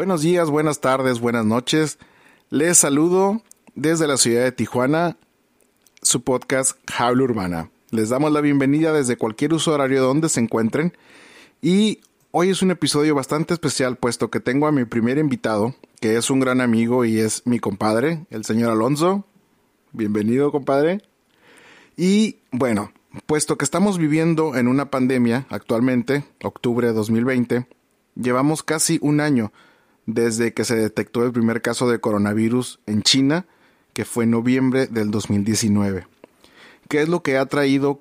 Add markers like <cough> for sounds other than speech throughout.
Buenos días, buenas tardes, buenas noches. Les saludo desde la ciudad de Tijuana, su podcast Jaula Urbana. Les damos la bienvenida desde cualquier uso horario donde se encuentren y hoy es un episodio bastante especial puesto que tengo a mi primer invitado, que es un gran amigo y es mi compadre, el señor Alonso. Bienvenido, compadre. Y bueno, puesto que estamos viviendo en una pandemia actualmente, octubre de 2020, llevamos casi un año desde que se detectó el primer caso de coronavirus en China, que fue en noviembre del 2019. ¿Qué es lo que ha traído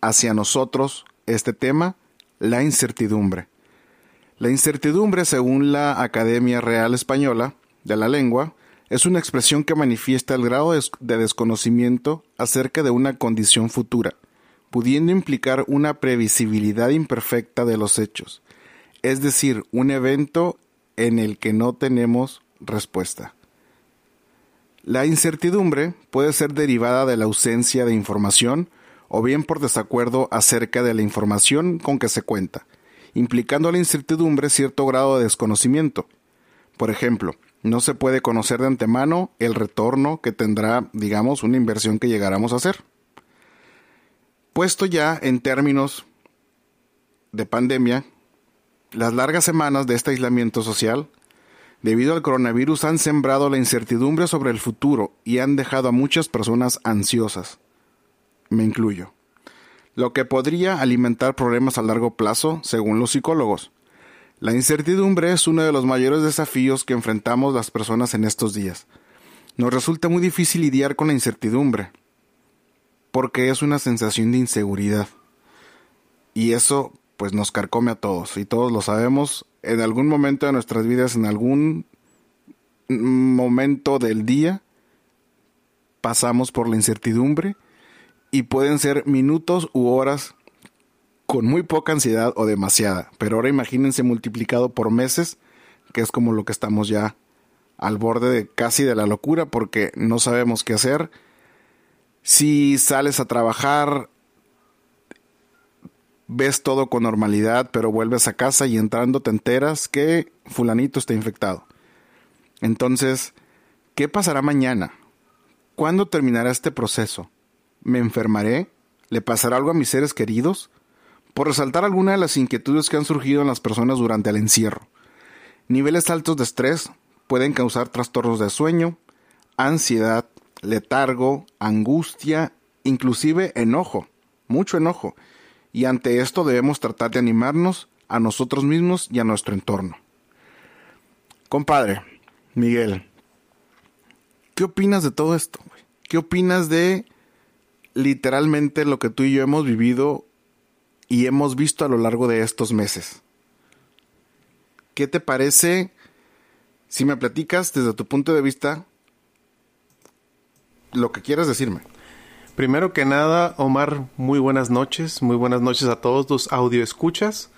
hacia nosotros este tema? La incertidumbre. La incertidumbre, según la Academia Real Española de la Lengua, es una expresión que manifiesta el grado de desconocimiento acerca de una condición futura, pudiendo implicar una previsibilidad imperfecta de los hechos, es decir, un evento en el que no tenemos respuesta. La incertidumbre puede ser derivada de la ausencia de información o bien por desacuerdo acerca de la información con que se cuenta, implicando a la incertidumbre cierto grado de desconocimiento. Por ejemplo, no se puede conocer de antemano el retorno que tendrá, digamos, una inversión que llegáramos a hacer. Puesto ya en términos de pandemia, las largas semanas de este aislamiento social, debido al coronavirus, han sembrado la incertidumbre sobre el futuro y han dejado a muchas personas ansiosas. Me incluyo. Lo que podría alimentar problemas a largo plazo, según los psicólogos. La incertidumbre es uno de los mayores desafíos que enfrentamos las personas en estos días. Nos resulta muy difícil lidiar con la incertidumbre, porque es una sensación de inseguridad. Y eso pues nos carcome a todos y todos lo sabemos en algún momento de nuestras vidas, en algún momento del día, pasamos por la incertidumbre y pueden ser minutos u horas con muy poca ansiedad o demasiada. Pero ahora imagínense multiplicado por meses, que es como lo que estamos ya al borde de casi de la locura porque no sabemos qué hacer. Si sales a trabajar, ves todo con normalidad, pero vuelves a casa y entrando te enteras que fulanito está infectado. Entonces, ¿qué pasará mañana? ¿Cuándo terminará este proceso? ¿Me enfermaré? ¿Le pasará algo a mis seres queridos? Por resaltar alguna de las inquietudes que han surgido en las personas durante el encierro. Niveles altos de estrés pueden causar trastornos de sueño, ansiedad, letargo, angustia, inclusive enojo, mucho enojo, y ante esto debemos tratar de animarnos a nosotros mismos y a nuestro entorno. Compadre, Miguel, ¿qué opinas de todo esto? ¿Qué opinas de literalmente lo que tú y yo hemos vivido y hemos visto a lo largo de estos meses? ¿Qué te parece si me platicas desde tu punto de vista lo que quieras decirme? Primero que nada, Omar, muy buenas noches, muy buenas noches a todos tus audio escuchas.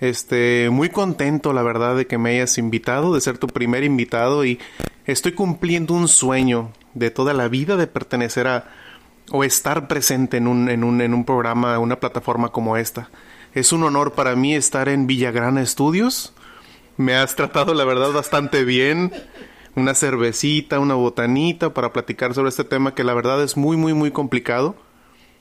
Este, muy contento, la verdad, de que me hayas invitado, de ser tu primer invitado y estoy cumpliendo un sueño de toda la vida de pertenecer a o estar presente en un, en un, en un programa, una plataforma como esta. Es un honor para mí estar en Villagrana Studios. Me has tratado, la verdad, bastante bien una cervecita, una botanita para platicar sobre este tema que la verdad es muy, muy, muy complicado,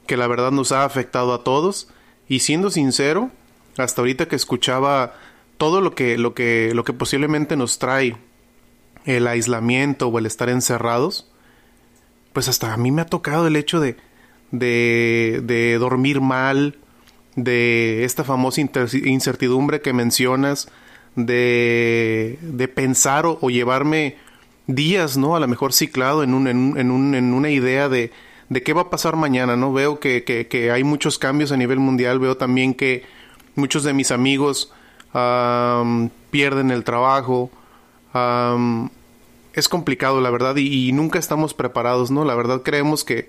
que la verdad nos ha afectado a todos. Y siendo sincero, hasta ahorita que escuchaba todo lo que, lo que, lo que posiblemente nos trae el aislamiento o el estar encerrados, pues hasta a mí me ha tocado el hecho de, de, de dormir mal, de esta famosa incertidumbre que mencionas, de, de pensar o, llevarme días, ¿no? A lo mejor ciclado en, un, en, en, un, en una idea de, de qué va a pasar mañana, ¿no? Veo que, que, hay muchos cambios a nivel mundial, veo también que muchos de mis amigos pierden el trabajo. es complicado, la verdad, y, y, nunca estamos preparados, ¿no? La verdad creemos que,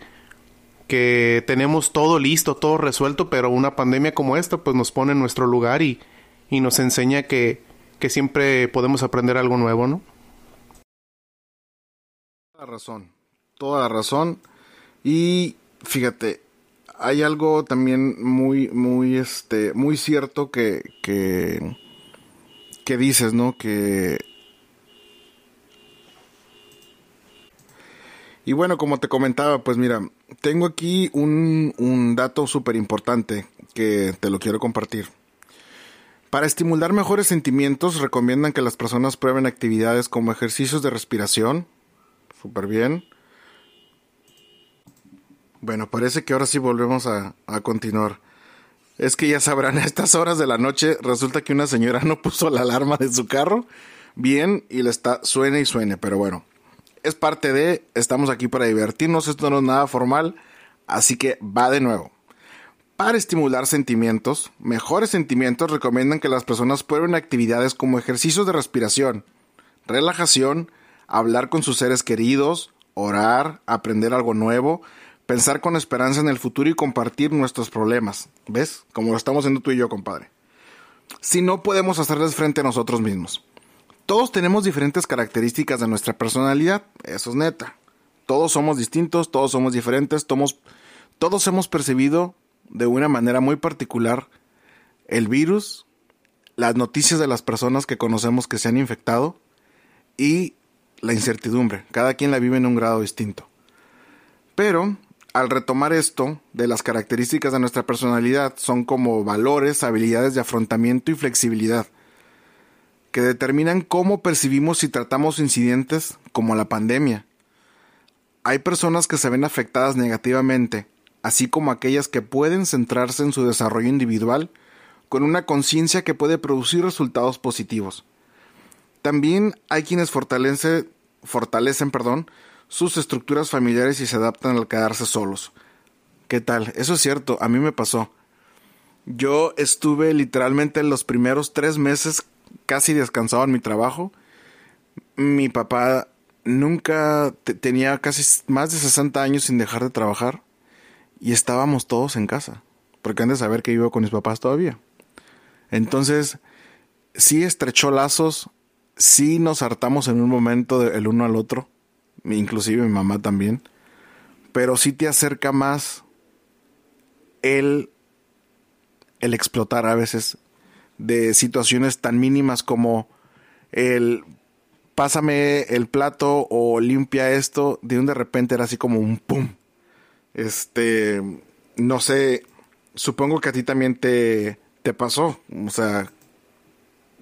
que tenemos todo listo, todo resuelto, pero una pandemia como esta pues nos pone en nuestro lugar y, y nos enseña que, que siempre podemos aprender algo nuevo, ¿no? Razón, toda la razón. Y fíjate, hay algo también muy, muy, este, muy cierto que, que que dices, ¿no? Que... Y bueno, como te comentaba, pues mira, tengo aquí un, un dato súper importante que te lo quiero compartir. Para estimular mejores sentimientos, recomiendan que las personas prueben actividades como ejercicios de respiración. Súper bien. Bueno, parece que ahora sí volvemos a, a, continuar. Es que ya sabrán, <laughs> a estas horas de la noche resulta que una señora no puso la alarma de su carro bien y le está suene y suene, pero bueno, es parte de, estamos aquí para divertirnos, esto no es nada formal, así que va de nuevo. Para estimular sentimientos, mejores sentimientos recomiendan que las personas prueben actividades como ejercicios de respiración, relajación, hablar con sus seres queridos, orar, aprender algo nuevo, pensar con esperanza en el futuro y compartir nuestros problemas. ¿Ves? Como lo estamos haciendo tú y yo, compadre. Si no podemos hacerles frente a nosotros mismos. Todos tenemos diferentes características de nuestra personalidad, eso es neta. Todos somos distintos, todos somos diferentes, todos, todos hemos percibido de una manera muy particular el virus, las noticias de las personas que conocemos que se han infectado y la incertidumbre. Cada quien la vive en un grado distinto. Pero al retomar esto de las características de nuestra personalidad son como valores, habilidades de afrontamiento y flexibilidad que determinan cómo percibimos y tratamos incidentes como la pandemia. Hay personas que se ven afectadas negativamente así como aquellas que pueden centrarse en su desarrollo individual con una conciencia que puede producir resultados positivos. También hay quienes fortalece, fortalecen perdón, sus estructuras familiares y se adaptan al quedarse solos. ¿Qué tal? Eso es cierto, a mí me pasó. Yo estuve literalmente en los primeros tres meses casi descansado en mi trabajo. Mi papá nunca tenía casi más de 60 años sin dejar de trabajar y estábamos todos en casa, porque han de saber que vivo con mis papás todavía. Entonces, sí estrechó lazos, sí nos hartamos en un momento el uno al otro, inclusive mi mamá también, pero sí te acerca más el, el explotar a veces de situaciones tan mínimas como el pásame el plato o limpia esto, de un de repente era así como un pum este, no sé, supongo que a ti también te, te pasó. O sea,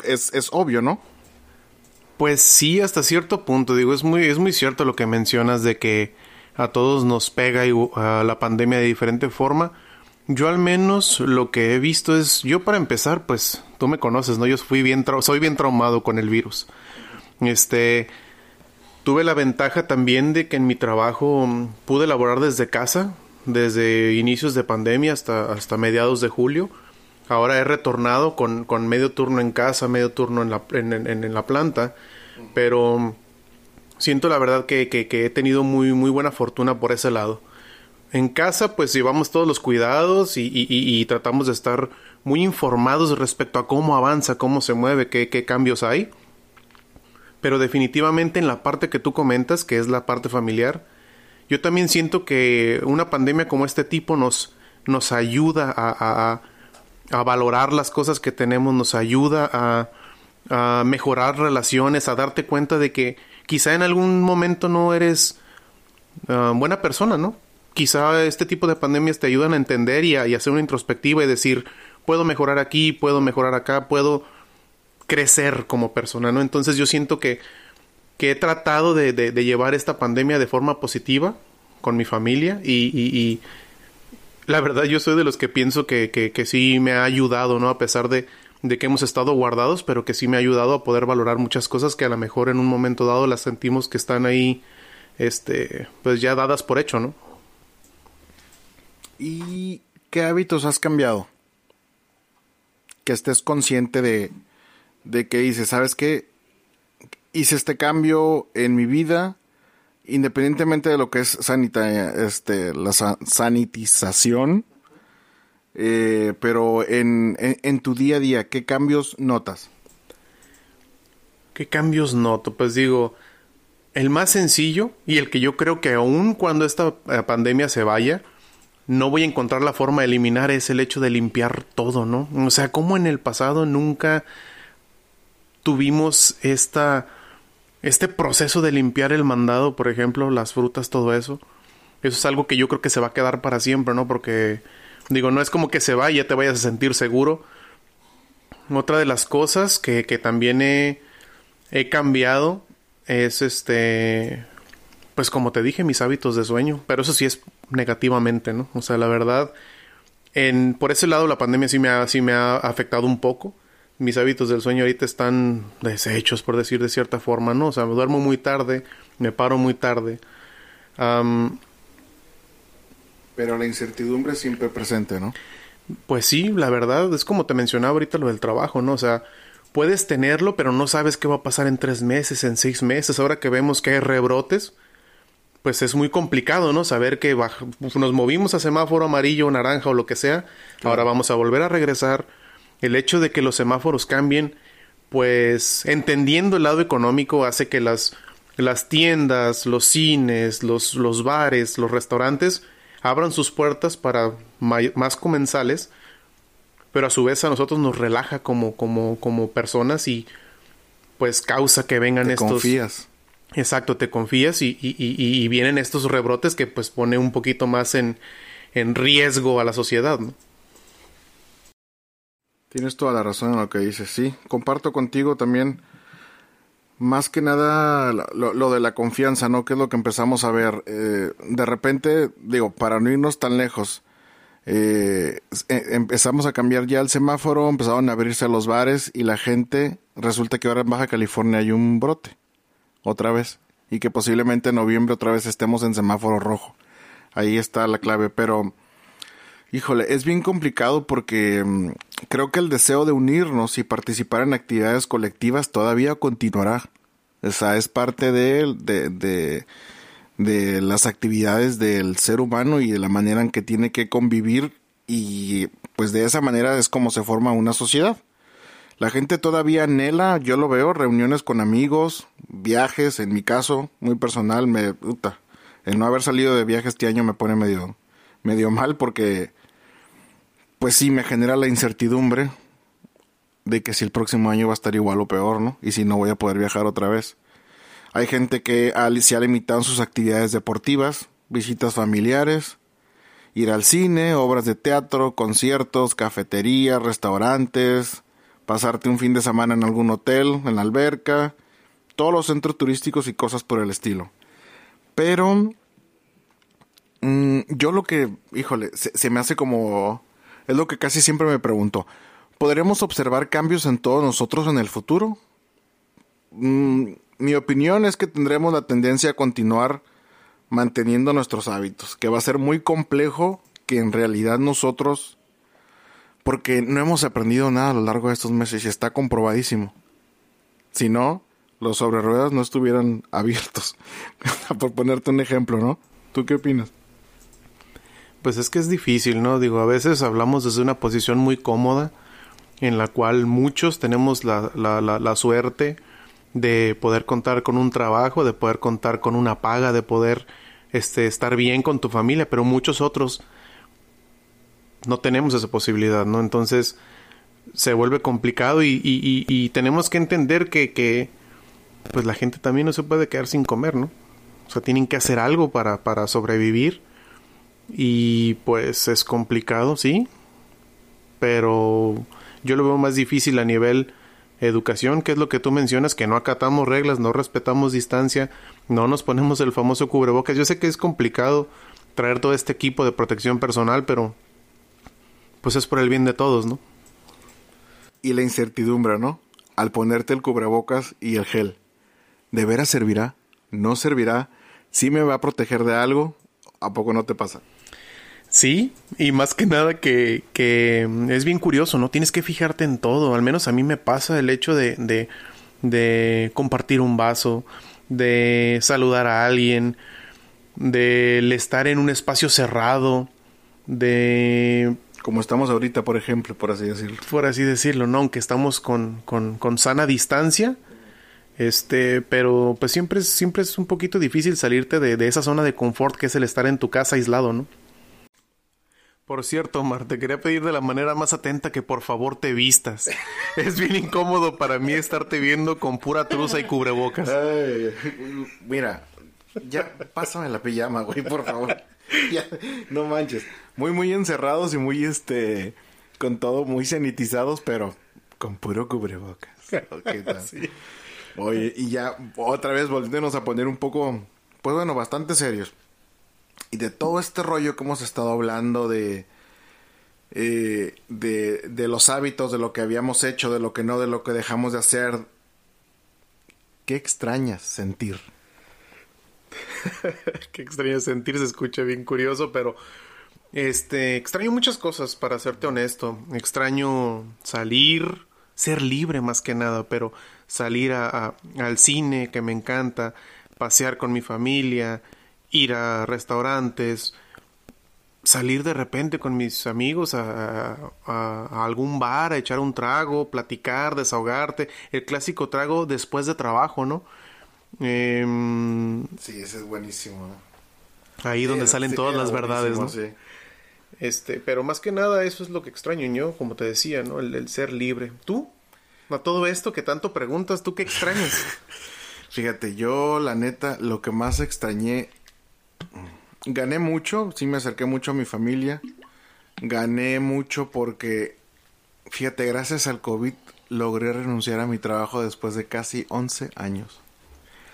es, es obvio, ¿no? Pues sí, hasta cierto punto. Digo, es muy, es muy cierto lo que mencionas de que a todos nos pega a la pandemia de diferente forma. Yo al menos lo que he visto es, yo para empezar, pues tú me conoces, ¿no? Yo fui bien soy bien traumado con el virus. Este, Tuve la ventaja también de que en mi trabajo mm, pude laborar desde casa, desde inicios de pandemia hasta, hasta mediados de julio. Ahora he retornado con, con medio turno en casa, medio turno en la, en, la planta, pero siento la verdad que, he tenido muy, muy buena fortuna por ese lado. En casa pues llevamos todos los cuidados y, tratamos de estar muy informados respecto a cómo avanza, cómo se mueve, qué, cambios hay pero definitivamente en la parte que tú comentas, que es la parte familiar, yo también siento que una pandemia como este tipo nos, nos ayuda a, valorar las cosas que tenemos, nos ayuda a, a, mejorar relaciones, a darte cuenta de que quizá en algún momento no eres uh, buena persona, ¿no? Quizá este tipo de pandemias te ayudan a entender y a, y hacer una introspectiva y decir, puedo mejorar aquí, puedo mejorar acá, puedo crecer como persona, ¿no? Entonces yo siento que, que he tratado de, llevar esta pandemia de forma positiva con mi familia y, y, la verdad yo soy de los que pienso que, que, que, sí me ha ayudado, ¿no? A pesar de, de que hemos estado guardados, pero que sí me ha ayudado a poder valorar muchas cosas que a lo mejor en un momento dado las sentimos que están ahí, este, pues ya dadas por hecho, ¿no? ¿Y qué hábitos has cambiado? Que estés consciente de, de que dice, ¿sabes qué? Hice este cambio en mi vida, independientemente de lo que es sanita, este, la sanitización, eh, pero en, en, tu día a día, ¿qué cambios notas? ¿Qué cambios noto? Pues digo, el más sencillo y el que yo creo que aún cuando esta eh, pandemia se vaya, no voy a encontrar la forma de eliminar es el hecho de limpiar todo, ¿no? O sea, como en el pasado nunca tuvimos esta, este proceso de limpiar el mandado, por ejemplo, las frutas, todo eso. Eso es algo que yo creo que se va a quedar para siempre, ¿no? Porque, digo, no es como que se va y ya te vayas a sentir seguro. Otra de las cosas que, que también he, cambiado es este, pues como te dije, mis hábitos de sueño, pero eso sí es negativamente, ¿no? O sea, la verdad, en, por ese lado la pandemia sí me ha, sí me ha afectado un poco. Mis hábitos del sueño ahorita están deshechos, por decir de cierta forma, ¿no? O sea, me duermo muy tarde, me paro muy tarde. Pero la incertidumbre siempre presente, ¿no? Pues sí, la verdad, es como te mencionaba ahorita lo del trabajo, ¿no? O sea, puedes tenerlo, pero no sabes qué va a pasar en tres meses, en seis meses. Ahora que vemos que hay rebrotes, pues es muy complicado, ¿no? Saber que nos movimos a semáforo amarillo, naranja o lo que sea. Ahora vamos a volver a regresar. El hecho de que los semáforos cambien, pues entendiendo el lado económico, hace que las, las tiendas, los cines, los, los bares, los restaurantes abran sus puertas para más comensales, pero a su vez a nosotros nos relaja como, como, como personas y pues causa que vengan Te estos... Confías Exacto, te confías y, y, y, vienen estos rebrotes que pues pone un poquito más en, en riesgo a la sociedad, ¿no? Tienes toda la razón en lo que dices, sí. Comparto contigo también, más que nada, lo, de la confianza, ¿no? Que es lo que empezamos a ver. Eh, de repente, digo, para no irnos tan lejos, eh, e, empezamos a cambiar ya el semáforo, empezaron a abrirse los bares y la gente, resulta que ahora en Baja California hay un brote otra vez y que posiblemente en noviembre otra vez estemos en semáforo rojo. Ahí está la clave, pero híjole, es bien complicado porque mm, creo que el deseo de unirnos y participar en actividades colectivas todavía continuará. O sea, es parte de, de, de, de las actividades del ser humano y de la manera en que tiene que convivir y pues de esa manera es como se forma una sociedad. La gente todavía anhela, yo lo veo, reuniones con amigos, viajes, en mi caso, muy personal, me puta, el no haber salido de viaje este año me pone medio medio mal porque pues sí me genera la incertidumbre de que si el próximo año va a estar igual o peor, ¿no? Y si no voy a poder viajar otra vez. Hay gente que se ha limitado sus actividades deportivas, visitas familiares, ir al cine, obras de teatro, conciertos, cafeterías, restaurantes, pasarte un fin de semana en algún hotel, en la alberca, todos los centros turísticos y cosas por el estilo. Pero mm, yo lo que, híjole, se, me hace como... Es lo que casi siempre me pregunto. ¿Podremos observar cambios en todos nosotros en el futuro? Mm, mi opinión es que tendremos la tendencia a continuar manteniendo nuestros hábitos, que va a ser muy complejo que en realidad nosotros porque no hemos aprendido nada a lo largo de estos meses y está comprobadísimo. Si no, los sobre ruedas no estuvieran <laughs> abiertos. <laughs> Por ponerte un ejemplo, ¿no? ¿Tú qué opinas? Pues es que es difícil, ¿no? Digo, a veces hablamos desde una posición muy cómoda en la cual muchos tenemos la, la, la, suerte de poder contar con un trabajo, de poder contar con una paga, de poder este, estar bien con tu familia, pero muchos otros no tenemos esa posibilidad, ¿no? Entonces se vuelve complicado y, y, y, tenemos que entender que, que, pues la gente también no se puede quedar sin comer, ¿no? O sea, tienen que hacer algo para, para sobrevivir y pues es complicado, sí, pero yo lo veo más difícil a nivel educación, que es lo que tú mencionas, que no acatamos reglas, no respetamos distancia, no nos ponemos el famoso cubrebocas. Yo sé que es complicado traer todo este equipo de protección personal, pero pues es por el bien de todos, ¿no? Y la incertidumbre, ¿no? Al ponerte el cubrebocas y el gel. ¿De veras servirá? ¿No servirá? ¿Sí me va a proteger de algo? ¿A poco no te pasa? Sí, y más que nada que, que es bien curioso, ¿no? Tienes que fijarte en todo. Al menos a mí me pasa el hecho de, de, de compartir un vaso, de saludar a alguien, de estar en un espacio cerrado, de como estamos ahorita, por ejemplo, por así decirlo. Por así decirlo, ¿no? Aunque estamos con, con, con sana distancia, este, pero pues siempre es, siempre es un poquito difícil salirte de, de, esa zona de confort que es el estar en tu casa aislado, ¿no? Por cierto, Omar, te quería pedir de la manera más atenta que por favor te vistas. es bien incómodo para mí estarte viendo con pura truza y cubrebocas. Ay, mira, ya pásame la pijama, güey, por favor. Ya, no manches. Muy, muy encerrados y muy, este, con todo muy sanitizados, pero con puro cubrebocas. <laughs> Oye, y ya otra vez volviéndonos a poner un poco, pues bueno, bastante serios. Y de todo este rollo que hemos estado hablando de, eh, de, de los hábitos, de lo que habíamos hecho, de lo que no, de lo que dejamos de hacer. ¿Qué extrañas sentir? <laughs> Qué extraño sentir, se escucha bien curioso, pero este extraño muchas cosas, para serte honesto. Extraño salir, ser libre más que nada, pero salir a- al cine, que me encanta, pasear con mi familia, ir a restaurantes, salir de repente con mis amigos a, a- a algún bar, a echar un trago, platicar, desahogarte, el clásico trago después de trabajo, ¿no? Em, Sí, ese es buenísimo. ahí donde salen todas las verdades, ¿no? Este, pero más que nada eso es lo que extraño yo, como te decía, ¿no? El, el ser libre. ¿Tú? A todo esto que tanto preguntas, ¿tú qué extrañas? <laughs> Fíjate, yo la neta, lo que más extrañé, gané mucho, sí me acerqué mucho a mi familia, gané mucho porque, fíjate, gracias al COVID logré renunciar a mi trabajo después de casi 11 años.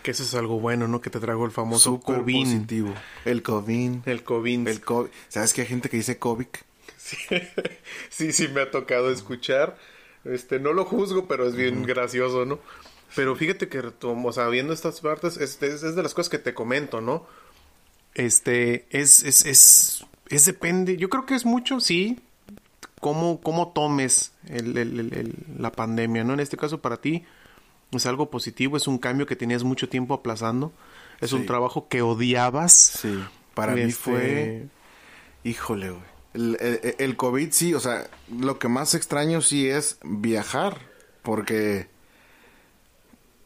que eso es algo bueno, ¿no? Que te trago el famoso Súper COVID. positivo. El COVID. El COVID. El COVID. ¿Sabes que hay gente que dice COVID? <laughs> sí, sí, me ha tocado escuchar. Este, no lo juzgo, pero es bien gracioso, ¿no? Pero fíjate que, o sea, viendo estas partes, es, es- es de las cosas que te comento, ¿no? Este, es, es, es, es depende, yo creo que es mucho, sí, cómo, cómo tomes el- el- la pandemia, ¿no? En este caso para ti es algo positivo, es un cambio que tenías mucho tiempo aplazando, es un trabajo que odiabas. Sí. Para mí Este, fue... Híjole, güey. El, el- el COVID sí, o sea, lo que más extraño sí es viajar, porque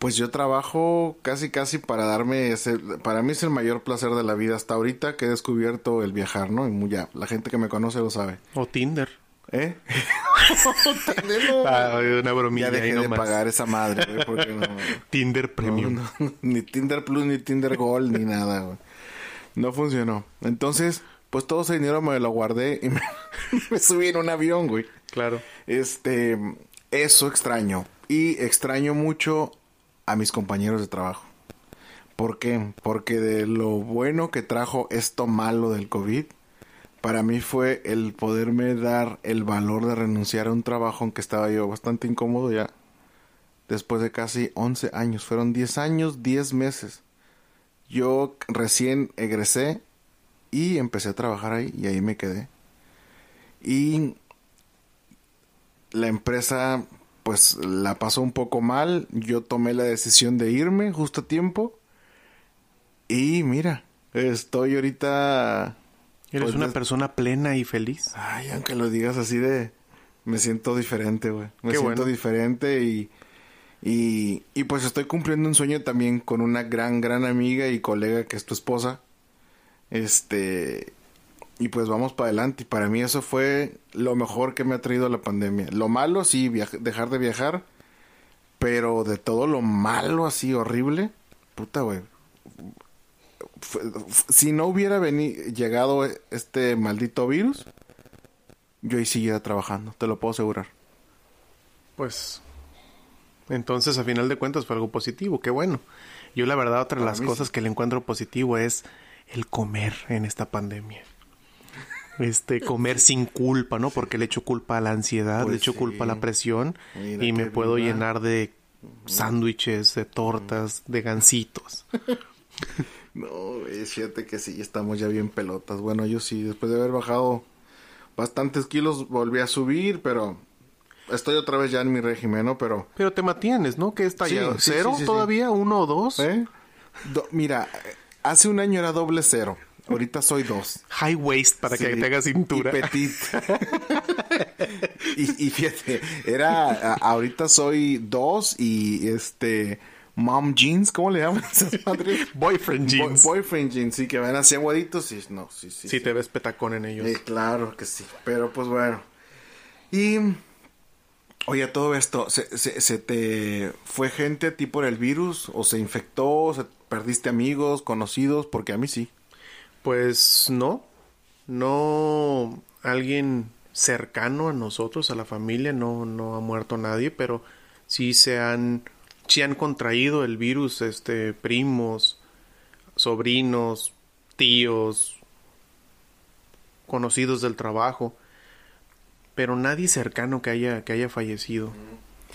pues yo trabajo casi casi para darme ese, para mí es el mayor placer de la vida hasta ahorita que he descubierto el viajar, ¿no? Y muy ya, la gente que me conoce lo sabe. O Tinder. ¿Eh? No, <laughs> Ah, una bromilla ya dejé ahí de nomás. pagar esa madre, güey, porque no, <laughs> Tinder no, Premium. no, ni Tinder Plus, ni Tinder Gold, ni nada, güey. No funcionó. Entonces, pues todo ese dinero me lo guardé y me, <laughs> me subí en un avión, güey. Claro. Este, eso extraño. Y extraño mucho a mis compañeros de trabajo. ¿Por qué? Porque de lo bueno que trajo esto malo del COVID, para mí fue el poderme dar el valor de renunciar a un trabajo en que estaba yo bastante incómodo ya. Después de casi 11 años. Fueron 10 años, 10 meses. Yo recién egresé y empecé a trabajar ahí y ahí me quedé. Y la empresa pues la pasó un poco mal. Yo tomé la decisión de irme justo a tiempo. Y mira, estoy ahorita... Eres pues, una des- persona plena y feliz. Ay, aunque lo digas así de... Me siento diferente, güey. Me Qué siento bueno. diferente y, y... Y pues estoy cumpliendo un sueño también con una gran, gran amiga y colega que es tu esposa. Este... Y pues vamos para adelante. Y para mí eso fue lo mejor que me ha traído la pandemia. Lo malo, sí, dejar de viajar. Pero de todo lo malo así horrible, puta, güey. Si no hubiera llegado este maldito virus, yo ahí siguiera trabajando, te lo puedo asegurar. Pues. Entonces, a final de cuentas, fue algo positivo. Qué bueno. Yo, la verdad, otra de las cosas que le encuentro positivo es el comer en esta pandemia. Este, comer sin culpa, ¿no? Porque le echo culpa a la ansiedad, le Pues echo sí. culpa a la presión Mira y me puedo llenar de sándwiches, de tortas, de gancitos. <laughs> No, güey, fíjate que sí, estamos ya bien pelotas. Bueno, yo sí, después de haber bajado bastantes kilos, volví a subir, pero estoy otra vez ya en mi régimen, ¿no? Pero, Pero te mantienes, ¿no? ¿Qué está ya? sí, ¿Cero sí. todavía? ¿Uno o dos? ¿eh? Do- mira, hace un año era doble cero, ahorita soy dos. High waist para que te haga cintura. Y petit. <laughs> <laughs> y, y fíjate, era, ahorita soy dos y este, mom jeans, ¿cómo le llaman <laughs> boyfriend jeans. boyfriend jeans, sí, que ven así aguaditos y no, sí, sí. Sí, te ves petacón en ellos. Eh, claro que sí, pero pues bueno. Y, oye, todo esto, ¿se, se, te fue gente a ti por el virus? ¿O se infectó? ¿Se perdiste amigos, conocidos? Porque a mí sí. Pues no, no alguien cercano a nosotros, a la familia, no, no ha muerto nadie, pero sí se han, sí han contraído el virus, este, primos, sobrinos, tíos, conocidos del trabajo, pero nadie cercano que haya, que haya fallecido.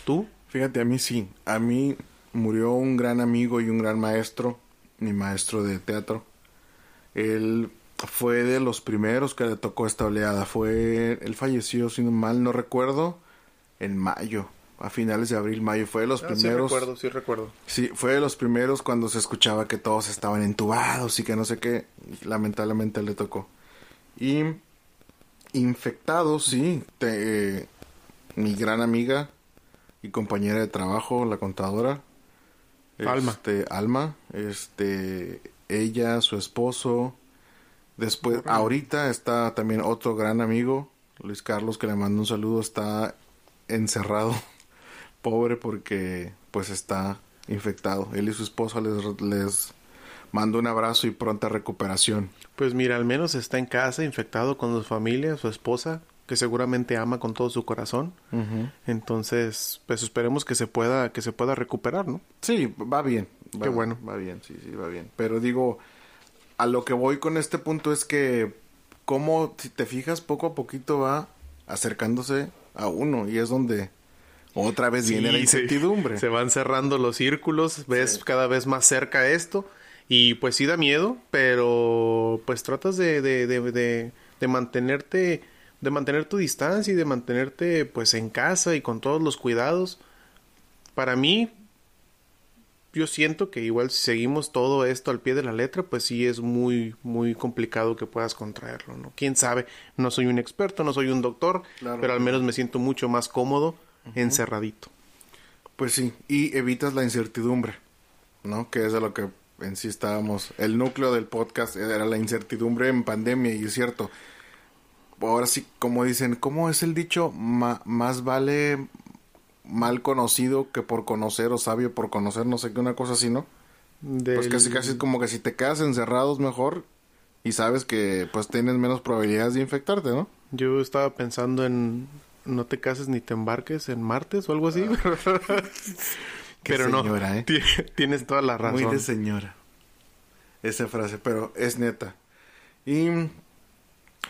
¿Tú? Fíjate, a mí sí. A mí murió un gran amigo y un gran maestro, mi maestro de teatro. Él fue de los primeros que le tocó esta oleada. Fue, él falleció, si no mal no recuerdo, en mayo, a finales de abril, mayo. Fue de los primeros. Sí recuerdo, sí recuerdo. Sí, fue de los primeros cuando se escuchaba que todos estaban entubados y que no sé qué. Lamentablemente le tocó. Y infectados, sí. mi gran amiga y compañera de trabajo, la contadora. Alma. Este, Alma. Este, ella, su esposo Después, ahorita está también otro gran amigo, Luis Carlos, que le mando un saludo, está encerrado, <laughs> pobre porque pues está infectado. Él y su esposa les, les mando un abrazo y pronta recuperación. Pues mira, al menos está en casa, infectado con su familia, su esposa, que seguramente ama con todo su corazón. Entonces, pues esperemos que se pueda, que se pueda recuperar, ¿no? Sí, va bien. Qué bueno. Va bien, sí, sí, va bien. Pero digo, a lo que voy con este punto es que como si te fijas poco a poquito va acercándose a uno y es donde otra vez viene la incertidumbre. Se, van cerrando los círculos, ves cada vez más cerca esto y pues sí da miedo, pero pues tratas de, de, de, de, mantenerte de mantener tu distancia y de mantenerte pues en casa y con todos los cuidados. Para mí yo siento que igual si seguimos todo esto al pie de la letra, pues sí es muy, muy complicado que puedas contraerlo, ¿no? Quién sabe, no soy un experto, no soy un doctor, pero al menos me siento mucho más cómodo encerradito. Pues sí, y evitas la incertidumbre, ¿no? Que es de lo que en sí estábamos. El núcleo del podcast era la incertidumbre en pandemia, y es cierto. Ahora sí, como dicen, ¿cómo es el dicho? más vale mal conocido que por conocer o sabio por conocer, no sé qué, una cosa así, ¿no? Pues casi casi es como que si te quedas encerrado es mejor y sabes que pues tienes menos probabilidades de infectarte, ¿no? Yo estaba pensando en no te cases ni te embarques en martes o algo así. <laughs> Pero no, ¿eh? tienes toda la razón. Muy de señora. Esa frase, pero es neta. Y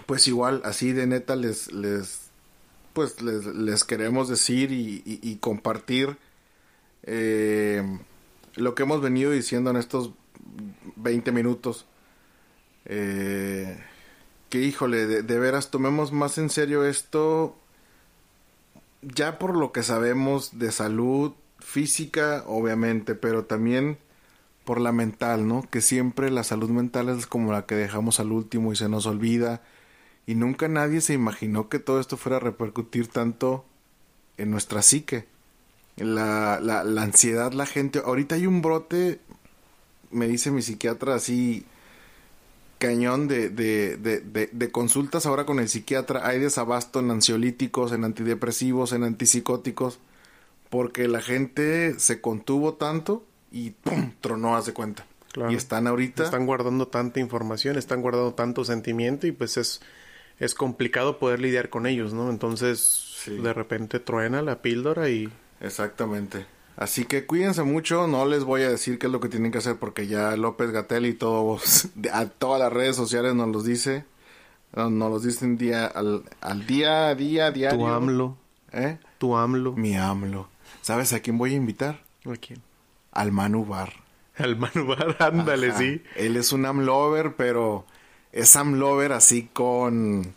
pues igual, así de neta les, les pues les, queremos decir y, compartir eh, lo que hemos venido diciendo en estos 20 minutos. Eh, que híjole, de, de, veras tomemos más en serio esto ya por lo que sabemos de salud física, obviamente, pero también por la mental, ¿no? Que siempre la salud mental es como la que dejamos al último y se nos olvida y nunca nadie se imaginó que todo esto fuera a repercutir tanto en nuestra psique. La, la, la ansiedad, la gente. Ahorita hay un brote, me dice mi psiquiatra así, cañón de, de, de, de, consultas ahora con el psiquiatra. Hay desabasto en ansiolíticos, en antidepresivos, en antipsicóticos, porque la gente se contuvo tanto y ¡pum! tronó, hace cuenta. Y están ahorita. Están guardando tanta información, están guardando tanto sentimiento y pues es es complicado poder lidiar con ellos, ¿no? Entonces, de repente truena la píldora y... Exactamente. Así que cuídense mucho, no les voy a decir qué es lo que tienen que hacer porque ya López Gatel y todos, <laughs> a todas las redes sociales nos los dice, nos, los dicen día al, al día, día, diario. Tu AMLO. ¿Eh? Tu AMLO. Mi AMLO. ¿Sabes a quién voy a invitar? ¿A quién? Al Manu Bar. Al Manu Bar, ándale, sí. Él es un AMLover, pero es Sam Lover así con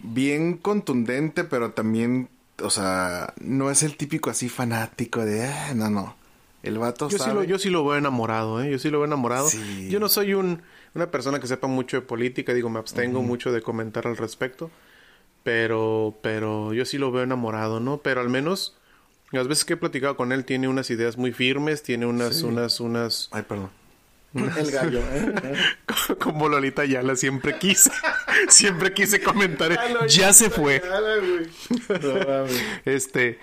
bien contundente, pero también, o sea, no es el típico así fanático de, ah, no, no. El vato yo Sí lo, yo sí lo veo enamorado, ¿eh? Yo sí lo veo enamorado. Yo no soy un, una persona que sepa mucho de política, digo, me abstengo mucho de comentar al respecto. Pero, pero yo sí lo veo enamorado, ¿no? Pero al menos Las veces que he platicado con él tiene unas ideas muy firmes, tiene unas, unas, unas... Ay, perdón. <laughs> El gallo, ¿eh? Como Lolita Yala siempre quise, <laughs> siempre quise comentar. ya se fue. Este,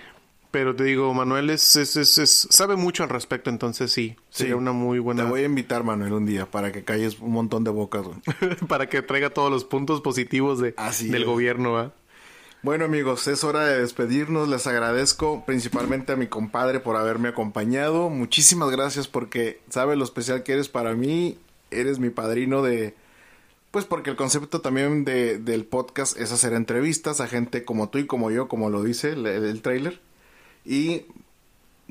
pero te digo, Manuel es, es, es, sabe mucho al respecto, entonces sí, sería una muy buena. Te voy a invitar, Manuel, un día para que calles un montón de bocas. <laughs> para que traiga todos los puntos positivos de, del gobierno. ¿va? Bueno amigos, es hora de despedirnos. Les agradezco principalmente a mi compadre por haberme acompañado. Muchísimas gracias porque sabe lo especial que eres para mí. Eres mi padrino de... Pues porque el concepto también de, del podcast es hacer entrevistas a gente como tú y como yo, como lo dice el, el trailer. Y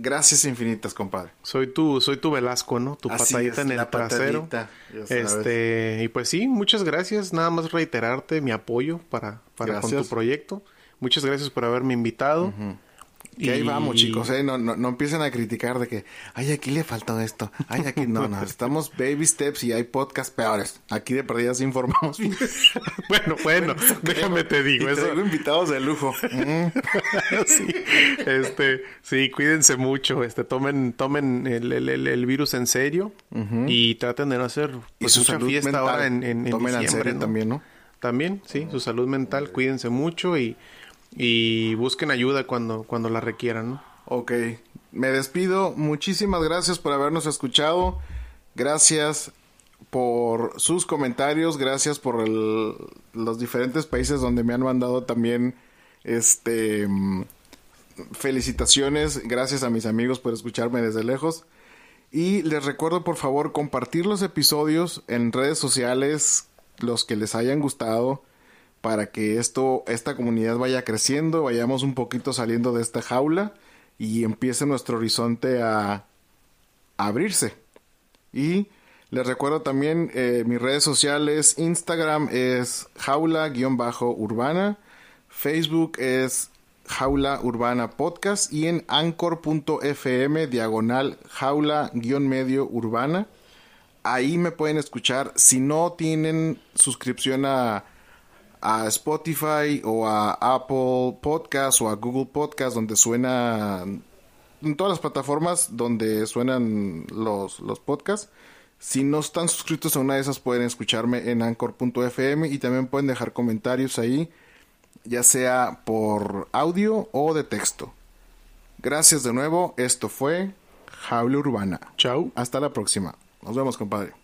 Gracias infinitas, compadre. Soy tu, soy tu Velasco, ¿no? Tu patadita en el trasero. Este, y pues sí, muchas gracias. Nada más reiterarte mi apoyo para, para con tu proyecto. Muchas gracias por haberme invitado. Y ahí vamos, chicos, ¿eh? No, no, no, empiecen a criticar de que, ay, aquí le faltó esto, ay, aquí no, no, estamos baby steps y hay podcasts peores. Aquí de perdidas informamos <laughs> bueno, bueno, déjame te digo. Y eso. invitados de lujo. <laughs> sí, este, sí, cuídense mucho, este, tomen, tomen el, el, el virus en serio y traten de no hacer pues, y mucha fiesta mental. ahora en, en, en tomen diciembre, ¿no? también, ¿no? También, sí, su salud mental, cuídense mucho y y busquen ayuda cuando, cuando la requieran, ¿no? Ok, me despido. Muchísimas gracias por habernos escuchado. Gracias por sus comentarios, gracias por los diferentes países donde me han mandado también este felicitaciones, gracias a mis amigos por escucharme desde lejos. Y les recuerdo por favor compartir los episodios en redes sociales, los que les hayan gustado para que esto, esta comunidad vaya creciendo, vayamos un poquito saliendo de esta jaula y empiece nuestro horizonte a, abrirse. Y les recuerdo también eh, mis redes sociales, Instagram es jaula-urbana, Facebook es jaula urbana podcast y en anchor.fm diagonal jaula-medio urbana. Ahí me pueden escuchar. Si no tienen suscripción a a Spotify o a Apple Podcast o a Google Podcast donde suena en todas las plataformas donde suenan los, los podcasts. Si no están suscritos a una de esas pueden escucharme en anchor.fm y también pueden dejar comentarios ahí, ya sea por audio o de texto. Gracias de nuevo, esto fue Jaula Urbana. Chao. Hasta la próxima. Nos vemos, compadre.